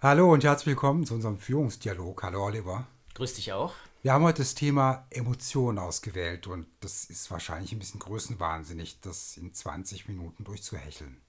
Hallo und herzlich willkommen zu unserem Führungsdialog. Hallo Oliver. Grüß dich auch. Wir haben heute das Thema Emotionen ausgewählt und das ist wahrscheinlich ein bisschen größenwahnsinnig, das in 20 Minuten durchzuhecheln.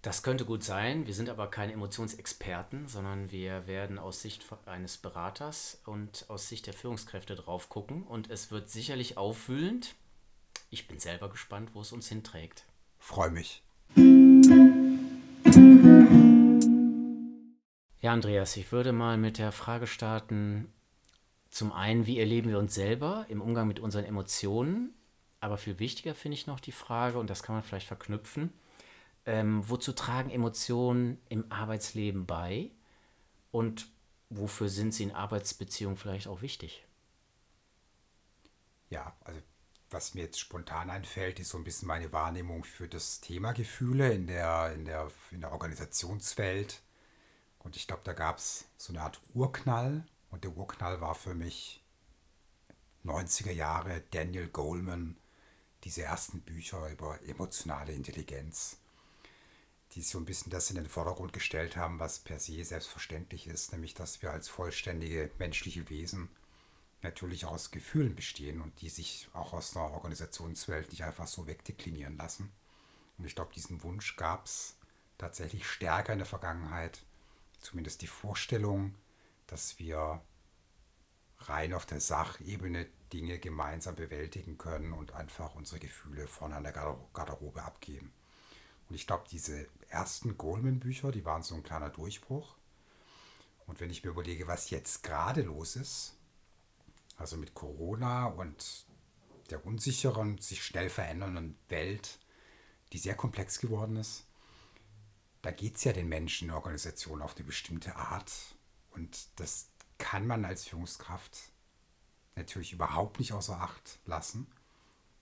Das könnte gut sein. Wir sind aber keine Emotionsexperten, sondern wir werden aus Sicht eines Beraters und aus Sicht der Führungskräfte drauf gucken. Und es wird sicherlich aufwühlend. Ich bin selber gespannt, wo es uns hinträgt. Freue mich. Ja, Andreas, ich würde mal mit der Frage starten, zum einen, wie erleben wir uns selber im Umgang mit unseren Emotionen? Aber viel wichtiger finde ich noch die Frage, und das kann man vielleicht verknüpfen, ähm, wozu tragen Emotionen im Arbeitsleben bei und wofür sind sie in Arbeitsbeziehungen vielleicht auch wichtig? Ja, also was mir jetzt spontan einfällt, ist so ein bisschen meine Wahrnehmung für das Thema Gefühle in der, in der, in der Organisationswelt. Und ich glaube, da gab es so eine Art Urknall. Und der Urknall war für mich 90er Jahre Daniel Goleman, diese ersten Bücher über emotionale Intelligenz, die so ein bisschen das in den Vordergrund gestellt haben, was per se selbstverständlich ist, nämlich dass wir als vollständige menschliche Wesen natürlich aus Gefühlen bestehen und die sich auch aus der Organisationswelt nicht einfach so wegdeklinieren lassen. Und ich glaube, diesen Wunsch gab es tatsächlich stärker in der Vergangenheit zumindest die Vorstellung, dass wir rein auf der Sachebene Dinge gemeinsam bewältigen können und einfach unsere Gefühle vorne an der Garderobe abgeben. Und ich glaube, diese ersten Goldman-Bücher, die waren so ein kleiner Durchbruch. Und wenn ich mir überlege, was jetzt gerade los ist, also mit Corona und der unsicheren, sich schnell verändernden Welt, die sehr komplex geworden ist, da geht es ja den Menschen in der Organisation auf eine bestimmte Art. Und das kann man als Führungskraft natürlich überhaupt nicht außer Acht lassen.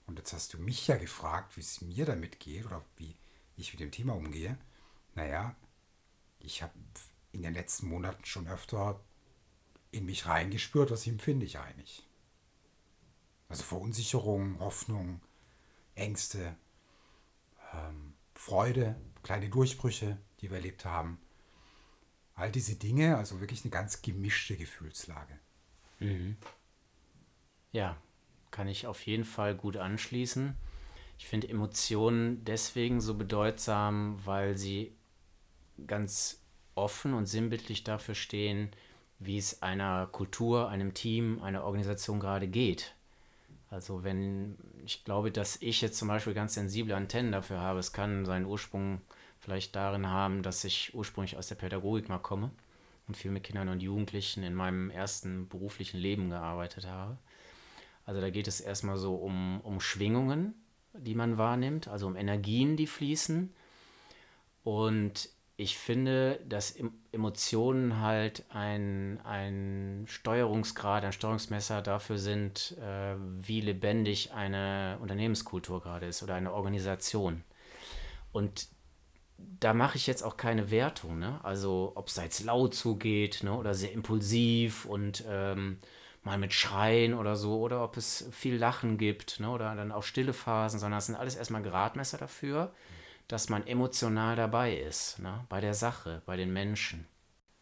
Und jetzt hast du mich ja gefragt, wie es mir damit geht oder wie ich mit dem Thema umgehe. Naja, ich habe in den letzten Monaten schon öfter in mich reingespürt, was empfinde ich eigentlich. Also Verunsicherung, Hoffnung, Ängste, ähm, Freude, kleine Durchbrüche, die wir erlebt haben. All diese Dinge, also wirklich eine ganz gemischte Gefühlslage. Mhm. Ja, kann ich auf jeden Fall gut anschließen. Ich finde Emotionen deswegen so bedeutsam, weil sie ganz offen und sinnbildlich dafür stehen, wie es einer Kultur, einem Team, einer Organisation gerade geht. Also wenn ich glaube, dass ich jetzt zum Beispiel ganz sensible Antennen dafür habe, es kann seinen Ursprung vielleicht darin haben, dass ich ursprünglich aus der Pädagogik mal komme und viel mit Kindern und Jugendlichen in meinem ersten beruflichen Leben gearbeitet habe. Also da geht es erstmal so um, um Schwingungen, die man wahrnimmt, also um Energien, die fließen. Und ich finde, dass Emotionen halt ein, ein Steuerungsgrad, ein Steuerungsmesser dafür sind, äh, wie lebendig eine Unternehmenskultur gerade ist oder eine Organisation. Und da mache ich jetzt auch keine Wertung, ne? Also ob es jetzt laut zugeht, ne? Oder sehr impulsiv und ähm, mal mit Schreien oder so, oder ob es viel Lachen gibt, ne? Oder dann auch stille Phasen, sondern es sind alles erstmal Gradmesser dafür, dass man emotional dabei ist, ne? Bei der Sache, bei den Menschen.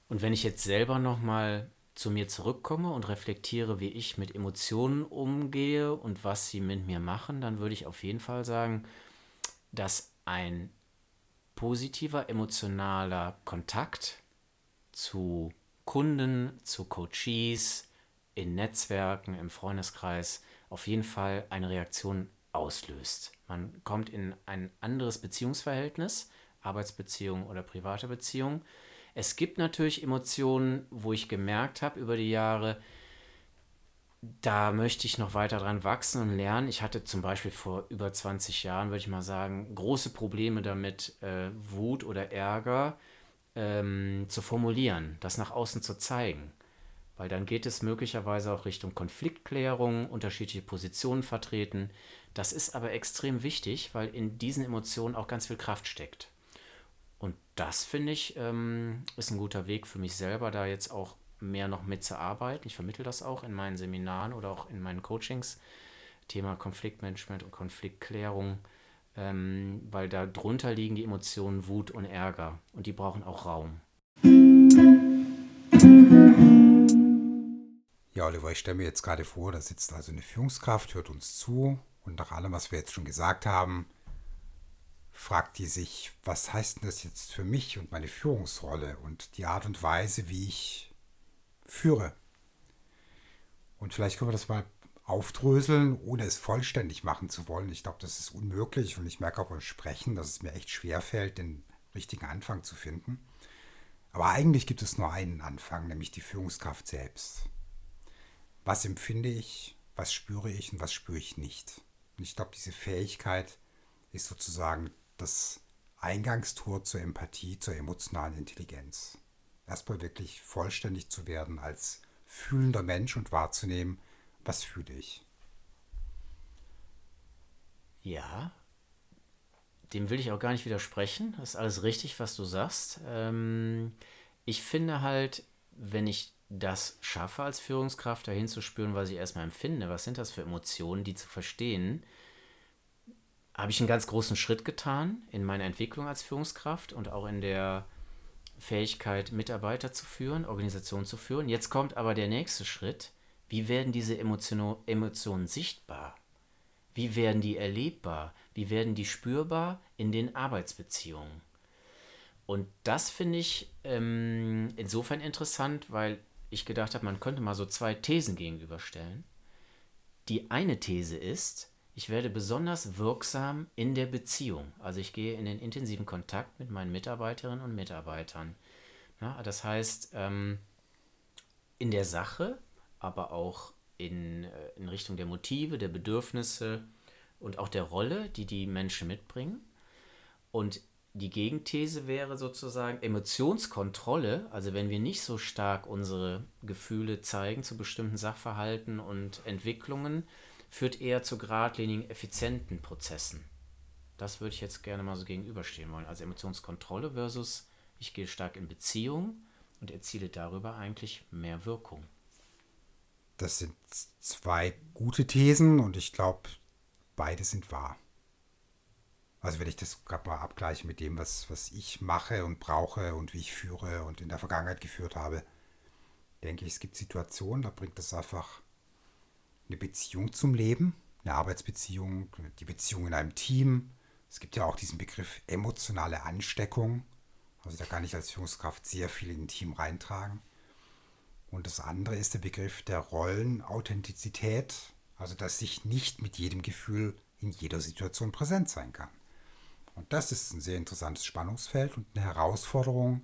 Und wenn ich jetzt selber nochmal zu mir zurückkomme und reflektiere, wie ich mit Emotionen umgehe und was sie mit mir machen, dann würde ich auf jeden Fall sagen, dass ein positiver emotionaler Kontakt zu Kunden, zu Coaches, in Netzwerken, im Freundeskreis auf jeden Fall eine Reaktion auslöst. Man kommt in ein anderes Beziehungsverhältnis, Arbeitsbeziehung oder private Beziehung. Es gibt natürlich Emotionen, wo ich gemerkt habe über die Jahre, da möchte ich noch weiter dran wachsen und lernen. Ich hatte zum Beispiel vor über 20 Jahren, würde ich mal sagen, große Probleme damit, äh, Wut oder Ärger ähm, zu formulieren, das nach außen zu zeigen. Weil dann geht es möglicherweise auch Richtung Konfliktklärung, unterschiedliche Positionen vertreten. Das ist aber extrem wichtig, weil in diesen Emotionen auch ganz viel Kraft steckt. Und das finde ich ähm, ist ein guter Weg für mich selber, da jetzt auch mehr noch mitzuarbeiten. Ich vermittle das auch in meinen Seminaren oder auch in meinen Coachings. Thema Konfliktmanagement und Konfliktklärung, ähm, weil da drunter liegen die Emotionen Wut und Ärger und die brauchen auch Raum. Ja, Oliver, ich stelle mir jetzt gerade vor, da sitzt also eine Führungskraft, hört uns zu und nach allem, was wir jetzt schon gesagt haben, fragt die sich, was heißt denn das jetzt für mich und meine Führungsrolle und die Art und Weise, wie ich führe. Und vielleicht können wir das mal aufdröseln, ohne es vollständig machen zu wollen. Ich glaube, das ist unmöglich und ich merke auch beim Sprechen, dass es mir echt schwer fällt, den richtigen Anfang zu finden. Aber eigentlich gibt es nur einen Anfang, nämlich die Führungskraft selbst. Was empfinde ich, was spüre ich und was spüre ich nicht? Und ich glaube, diese Fähigkeit ist sozusagen das Eingangstor zur Empathie, zur emotionalen Intelligenz. Erstmal wirklich vollständig zu werden als fühlender Mensch und wahrzunehmen, was fühle ich. Ja, dem will ich auch gar nicht widersprechen. Das ist alles richtig, was du sagst. Ähm, ich finde halt, wenn ich das schaffe, als Führungskraft dahin zu spüren, was ich erstmal empfinde, was sind das für Emotionen, die zu verstehen, habe ich einen ganz großen Schritt getan in meiner Entwicklung als Führungskraft und auch in der Fähigkeit, Mitarbeiter zu führen, Organisationen zu führen. Jetzt kommt aber der nächste Schritt. Wie werden diese Emotion, Emotionen sichtbar? Wie werden die erlebbar? Wie werden die spürbar in den Arbeitsbeziehungen? Und das finde ich ähm, insofern interessant, weil ich gedacht habe, man könnte mal so zwei Thesen gegenüberstellen. Die eine These ist, ich werde besonders wirksam in der Beziehung. Also ich gehe in den intensiven Kontakt mit meinen Mitarbeiterinnen und Mitarbeitern. Ja, das heißt, ähm, in der Sache, aber auch in, äh, in Richtung der Motive, der Bedürfnisse und auch der Rolle, die die Menschen mitbringen. Und die Gegenthese wäre sozusagen Emotionskontrolle, also wenn wir nicht so stark unsere Gefühle zeigen zu bestimmten Sachverhalten und Entwicklungen, führt eher zu geradlinigen, effizienten Prozessen. Das würde ich jetzt gerne mal so gegenüberstehen wollen. Also Emotionskontrolle versus ich gehe stark in Beziehung und erziele darüber eigentlich mehr Wirkung. Das sind zwei gute Thesen und ich glaube, beide sind wahr. Also wenn ich das gerade mal abgleiche mit dem, was, was ich mache und brauche und wie ich führe und in der Vergangenheit geführt habe, denke ich, es gibt Situationen, da bringt es einfach eine Beziehung zum Leben, eine Arbeitsbeziehung, die Beziehung in einem Team. Es gibt ja auch diesen Begriff emotionale Ansteckung. Also da kann ich als Führungskraft sehr viel in ein Team reintragen. Und das andere ist der Begriff der Rollenauthentizität, also dass ich nicht mit jedem Gefühl in jeder Situation präsent sein kann. Und das ist ein sehr interessantes Spannungsfeld und eine Herausforderung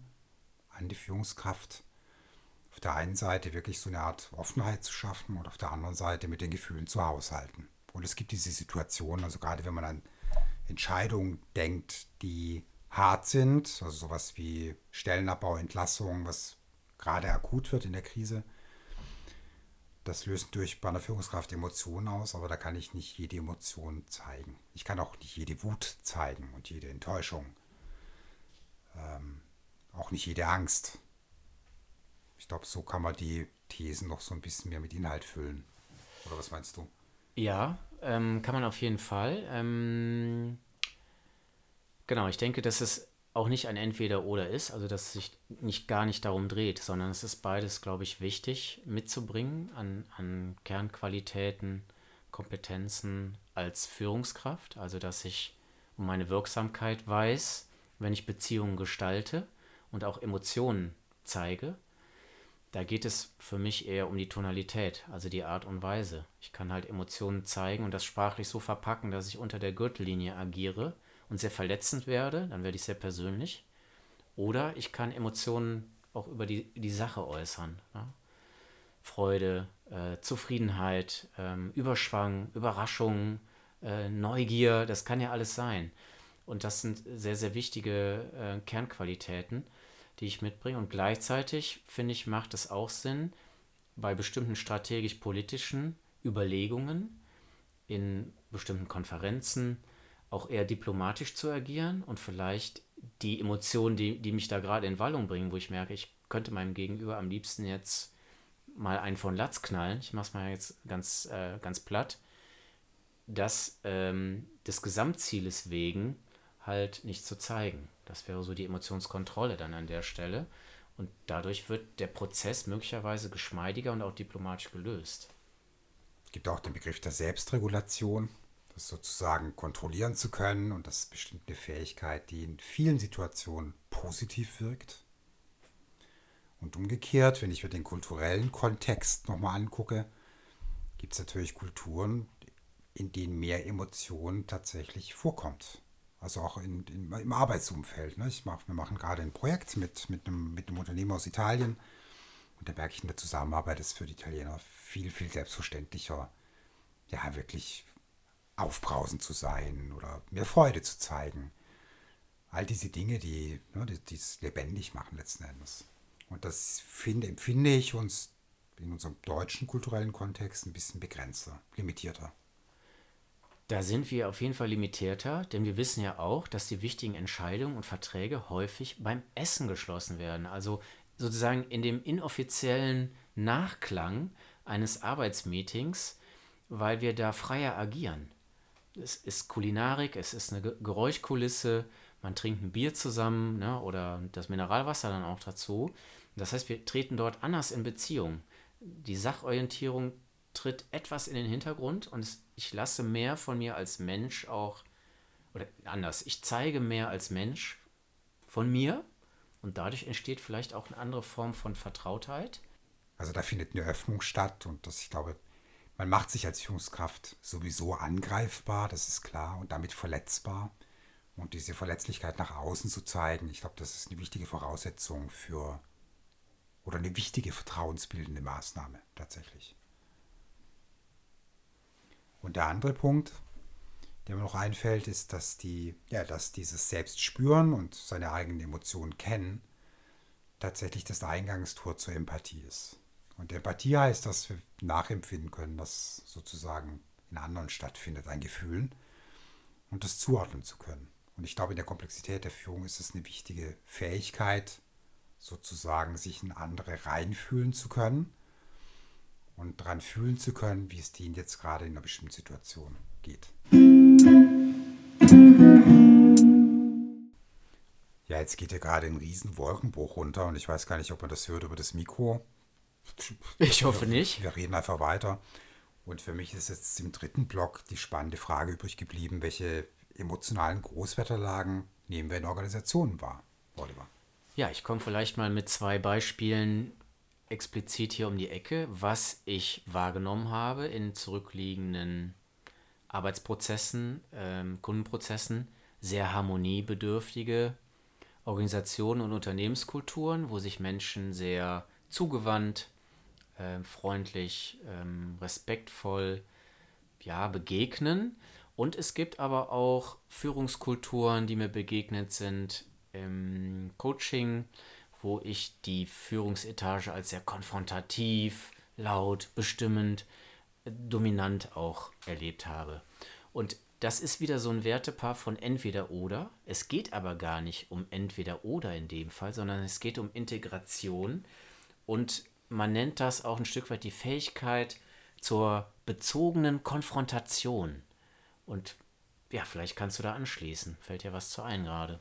an die Führungskraft, auf der einen Seite wirklich so eine Art Offenheit zu schaffen und auf der anderen Seite mit den Gefühlen zu haushalten. Und es gibt diese Situationen, also gerade wenn man an Entscheidungen denkt, die hart sind, also sowas wie Stellenabbau, Entlassung, was gerade akut wird in der Krise. Das löst durch bei einer Führungskraft Emotionen aus, aber da kann ich nicht jede Emotion zeigen. Ich kann auch nicht jede Wut zeigen und jede Enttäuschung. Ähm, auch nicht jede Angst. Ich glaube, so kann man die Thesen noch so ein bisschen mehr mit Inhalt füllen. Oder was meinst du? Ja, ähm, kann man auf jeden Fall. Ähm, genau, ich denke, dass es auch nicht ein Entweder-Oder ist, also dass es sich nicht gar nicht darum dreht, sondern es ist beides, glaube ich, wichtig mitzubringen an, an Kernqualitäten, Kompetenzen als Führungskraft, also dass ich um meine Wirksamkeit weiß, wenn ich Beziehungen gestalte und auch Emotionen zeige, da geht es für mich eher um die Tonalität, also die Art und Weise. Ich kann halt Emotionen zeigen und das sprachlich so verpacken, dass ich unter der Gürtellinie agiere und sehr verletzend werde, dann werde ich sehr persönlich. Oder ich kann Emotionen auch über die, die Sache äußern. Ja? Freude, äh, Zufriedenheit, ähm, Überschwang, Überraschung, äh, Neugier, das kann ja alles sein. Und das sind sehr, sehr wichtige äh, Kernqualitäten die ich mitbringe. Und gleichzeitig, finde ich, macht es auch Sinn, bei bestimmten strategisch-politischen Überlegungen in bestimmten Konferenzen auch eher diplomatisch zu agieren und vielleicht die Emotionen, die, die mich da gerade in Wallung bringen, wo ich merke, ich könnte meinem Gegenüber am liebsten jetzt mal einen von Latz knallen, ich mache es mal jetzt ganz, äh, ganz platt, das ähm, des Gesamtzieles wegen halt nicht zu zeigen. Das wäre so die Emotionskontrolle dann an der Stelle. Und dadurch wird der Prozess möglicherweise geschmeidiger und auch diplomatisch gelöst. Es gibt auch den Begriff der Selbstregulation, das sozusagen kontrollieren zu können und das ist bestimmt eine Fähigkeit, die in vielen Situationen positiv wirkt. Und umgekehrt, wenn ich mir den kulturellen Kontext nochmal angucke, gibt es natürlich Kulturen, in denen mehr Emotionen tatsächlich vorkommt. Also auch in, in, im Arbeitsumfeld. Ne? Ich mach, wir machen gerade ein Projekt mit, mit, einem, mit einem Unternehmen aus Italien. Und da merke ich in der Zusammenarbeit ist für die Italiener viel, viel selbstverständlicher, ja, wirklich aufbrausend zu sein oder mehr Freude zu zeigen. All diese Dinge, die ne, es lebendig machen letzten Endes. Und das finde, empfinde ich uns in unserem deutschen kulturellen Kontext ein bisschen begrenzter, limitierter. Da sind wir auf jeden Fall limitierter, denn wir wissen ja auch, dass die wichtigen Entscheidungen und Verträge häufig beim Essen geschlossen werden. Also sozusagen in dem inoffiziellen Nachklang eines Arbeitsmeetings, weil wir da freier agieren. Es ist Kulinarik, es ist eine Geräuschkulisse, man trinkt ein Bier zusammen ne, oder das Mineralwasser dann auch dazu. Das heißt, wir treten dort anders in Beziehung. Die Sachorientierung tritt etwas in den Hintergrund und ich lasse mehr von mir als Mensch auch, oder anders, ich zeige mehr als Mensch von mir und dadurch entsteht vielleicht auch eine andere Form von Vertrautheit. Also da findet eine Öffnung statt und das, ich glaube, man macht sich als Führungskraft sowieso angreifbar, das ist klar, und damit verletzbar. Und diese Verletzlichkeit nach außen zu zeigen, ich glaube, das ist eine wichtige Voraussetzung für oder eine wichtige vertrauensbildende Maßnahme tatsächlich. Und der andere Punkt, der mir noch einfällt, ist, dass die, ja, dass dieses Selbstspüren und seine eigenen Emotionen kennen tatsächlich das Eingangstor zur Empathie ist. Und Empathie heißt, dass wir nachempfinden können, was sozusagen in anderen stattfindet, ein Gefühl, und das zuordnen zu können. Und ich glaube, in der Komplexität der Führung ist es eine wichtige Fähigkeit, sozusagen sich in andere reinfühlen zu können und daran fühlen zu können, wie es denen jetzt gerade in einer bestimmten Situation geht. Ja, jetzt geht hier gerade ein riesen Wolkenbruch runter und ich weiß gar nicht, ob man das hört über das Mikro. Ich hoffe nicht. Wir reden einfach weiter. Und für mich ist jetzt im dritten Block die spannende Frage übrig geblieben, welche emotionalen Großwetterlagen nehmen wir in Organisationen wahr, Oliver? Ja, ich komme vielleicht mal mit zwei Beispielen explizit hier um die Ecke, was ich wahrgenommen habe in zurückliegenden Arbeitsprozessen, ähm, Kundenprozessen, sehr harmoniebedürftige Organisationen und Unternehmenskulturen, wo sich Menschen sehr zugewandt, äh, freundlich, ähm, respektvoll ja, begegnen. Und es gibt aber auch Führungskulturen, die mir begegnet sind im Coaching, wo ich die Führungsetage als sehr konfrontativ, laut, bestimmend, dominant auch erlebt habe. Und das ist wieder so ein Wertepaar von entweder oder. Es geht aber gar nicht um entweder oder in dem Fall, sondern es geht um Integration. Und man nennt das auch ein Stück weit die Fähigkeit zur bezogenen Konfrontation. Und ja, vielleicht kannst du da anschließen. Fällt dir was zu ein gerade?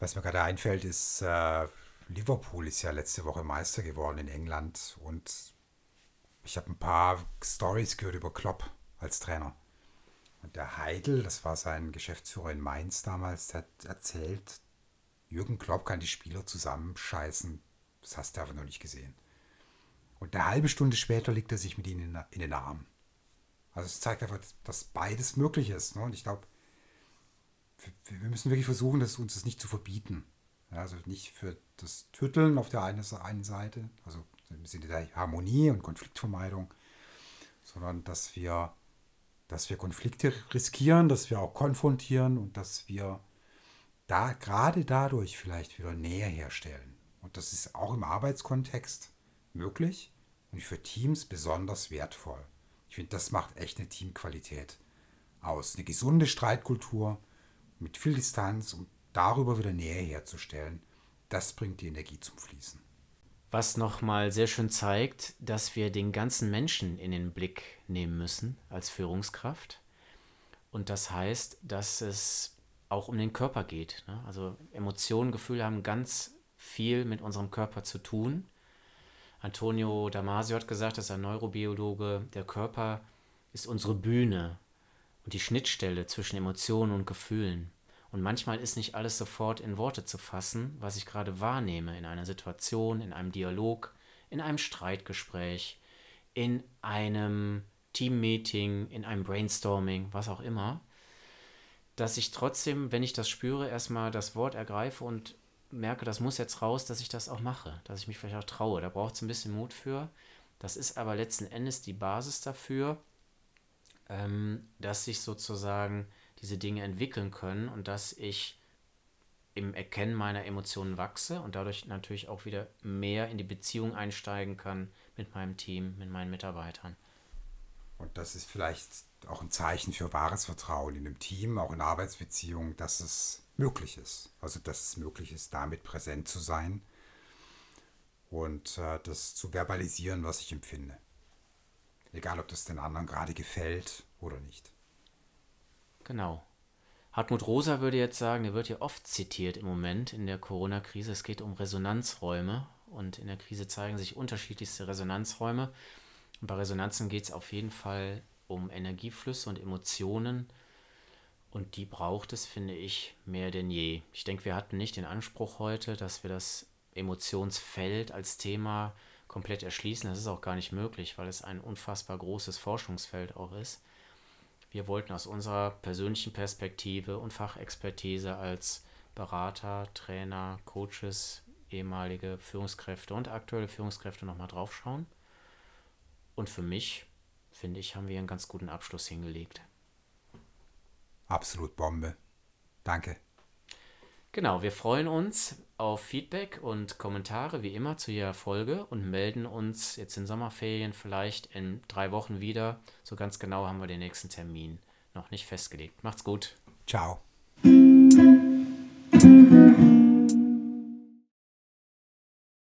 Was mir gerade einfällt, ist, äh, Liverpool ist ja letzte Woche Meister geworden in England und ich habe ein paar Stories gehört über Klopp als Trainer. Und der Heidel, das war sein Geschäftsführer in Mainz damals, der hat erzählt, Jürgen Klopp kann die Spieler zusammenscheißen. Das hast du aber noch nicht gesehen. Und eine halbe Stunde später liegt er sich mit ihnen in den Arm. Also es zeigt einfach, dass beides möglich ist. Ne? Und ich glaube, wir müssen wirklich versuchen, das, uns das nicht zu verbieten. Also nicht für das Tütteln auf der einen, Seite, also im Sinne der Harmonie und Konfliktvermeidung, sondern dass wir, dass wir Konflikte riskieren, dass wir auch konfrontieren und dass wir da gerade dadurch vielleicht wieder Nähe herstellen. Und das ist auch im Arbeitskontext möglich und für Teams besonders wertvoll. Ich finde, das macht echt eine Teamqualität aus. Eine gesunde Streitkultur mit viel Distanz, um darüber wieder Nähe herzustellen. Das bringt die Energie zum Fließen. Was nochmal sehr schön zeigt, dass wir den ganzen Menschen in den Blick nehmen müssen als Führungskraft. Und das heißt, dass es auch um den Körper geht. Ne? Also Emotionen, Gefühle haben ganz viel mit unserem Körper zu tun. Antonio Damasio hat gesagt, dass ein Neurobiologe, der Körper ist unsere Bühne und die Schnittstelle zwischen Emotionen und Gefühlen. Und manchmal ist nicht alles sofort in Worte zu fassen, was ich gerade wahrnehme in einer Situation, in einem Dialog, in einem Streitgespräch, in einem Teammeeting, in einem Brainstorming, was auch immer, dass ich trotzdem, wenn ich das spüre, erstmal das Wort ergreife und merke, das muss jetzt raus, dass ich das auch mache, dass ich mich vielleicht auch traue. Da braucht es ein bisschen Mut für. Das ist aber letzten Endes die Basis dafür, ähm, dass sich sozusagen diese Dinge entwickeln können und dass ich im Erkennen meiner Emotionen wachse und dadurch natürlich auch wieder mehr in die Beziehung einsteigen kann mit meinem Team, mit meinen Mitarbeitern. Und das ist vielleicht auch ein Zeichen für wahres Vertrauen in einem Team, auch in Arbeitsbeziehungen, dass es möglich ist. Also dass es möglich ist, damit präsent zu sein und äh, das zu verbalisieren, was ich empfinde. Egal, ob das den anderen gerade gefällt oder nicht. Genau. Hartmut Rosa würde jetzt sagen, der wird ja oft zitiert im Moment in der Corona-Krise. Es geht um Resonanzräume und in der Krise zeigen sich unterschiedlichste Resonanzräume. Und bei Resonanzen geht es auf jeden Fall um Energieflüsse und Emotionen. Und die braucht es, finde ich, mehr denn je. Ich denke, wir hatten nicht den Anspruch heute, dass wir das Emotionsfeld als Thema komplett erschließen. Das ist auch gar nicht möglich, weil es ein unfassbar großes Forschungsfeld auch ist. Wir wollten aus unserer persönlichen Perspektive und Fachexpertise als Berater, Trainer, Coaches, ehemalige Führungskräfte und aktuelle Führungskräfte nochmal draufschauen. Und für mich, finde ich, haben wir einen ganz guten Abschluss hingelegt. Absolut Bombe. Danke. Genau, wir freuen uns auf Feedback und Kommentare wie immer zu jeder Folge und melden uns jetzt in Sommerferien vielleicht in drei Wochen wieder. So ganz genau haben wir den nächsten Termin noch nicht festgelegt. Macht's gut. Ciao.